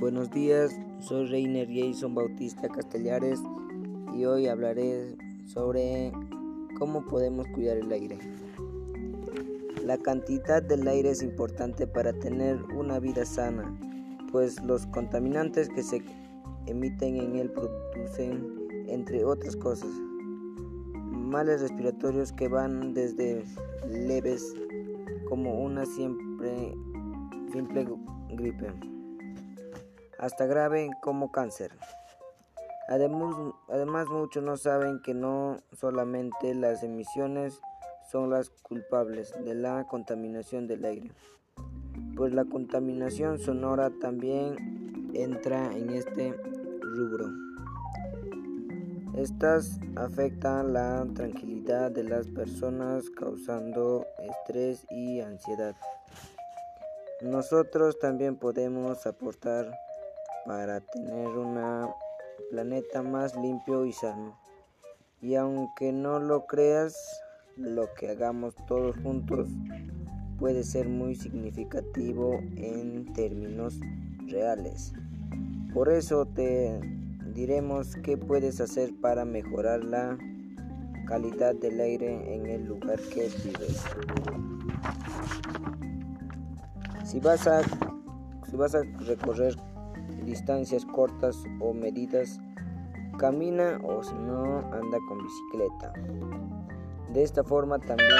Buenos días, soy Reiner Jason Bautista Castellares y hoy hablaré sobre cómo podemos cuidar el aire. La cantidad del aire es importante para tener una vida sana, pues los contaminantes que se emiten en él producen, entre otras cosas, males respiratorios que van desde leves como una siempre, simple gripe hasta grave como cáncer. Además, muchos no saben que no solamente las emisiones son las culpables de la contaminación del aire, pues la contaminación sonora también entra en este rubro. Estas afectan la tranquilidad de las personas causando estrés y ansiedad. Nosotros también podemos aportar para tener un planeta más limpio y sano. Y aunque no lo creas, lo que hagamos todos juntos puede ser muy significativo en términos reales. Por eso te diremos qué puedes hacer para mejorar la calidad del aire en el lugar que vives. Si vas a, si vas a recorrer distancias cortas o medidas, camina o si no anda con bicicleta. De esta forma también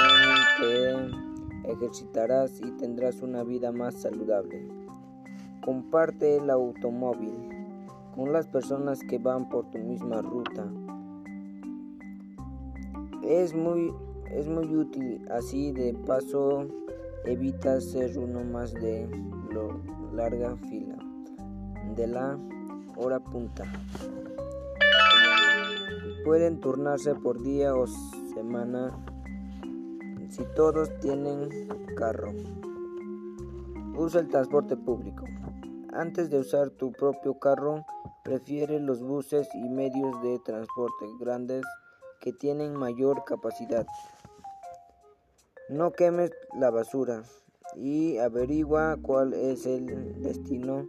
te ejercitarás y tendrás una vida más saludable. Comparte el automóvil con las personas que van por tu misma ruta. Es muy, es muy útil, así de paso evitas ser uno más de lo larga fila de la hora punta. Pueden turnarse por día o semana si todos tienen carro. Usa el transporte público. Antes de usar tu propio carro, prefiere los buses y medios de transporte grandes que tienen mayor capacidad. No quemes la basura y averigua cuál es el destino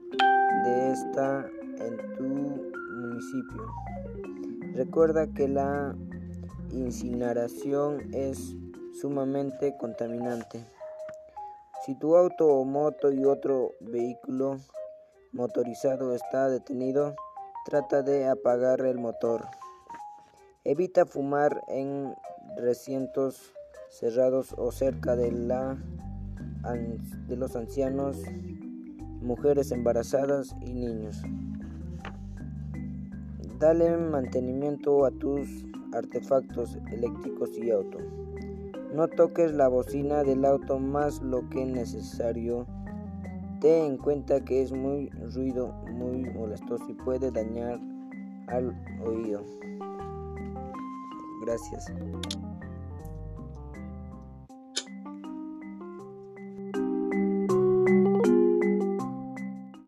de esta en tu municipio. Recuerda que la incineración es sumamente contaminante. Si tu auto o moto y otro vehículo motorizado está detenido, trata de apagar el motor. Evita fumar en recintos cerrados o cerca de, la, de los ancianos mujeres embarazadas y niños. Dale mantenimiento a tus artefactos eléctricos y auto. No toques la bocina del auto más lo que necesario. Ten en cuenta que es muy ruido, muy molestoso y puede dañar al oído. Gracias.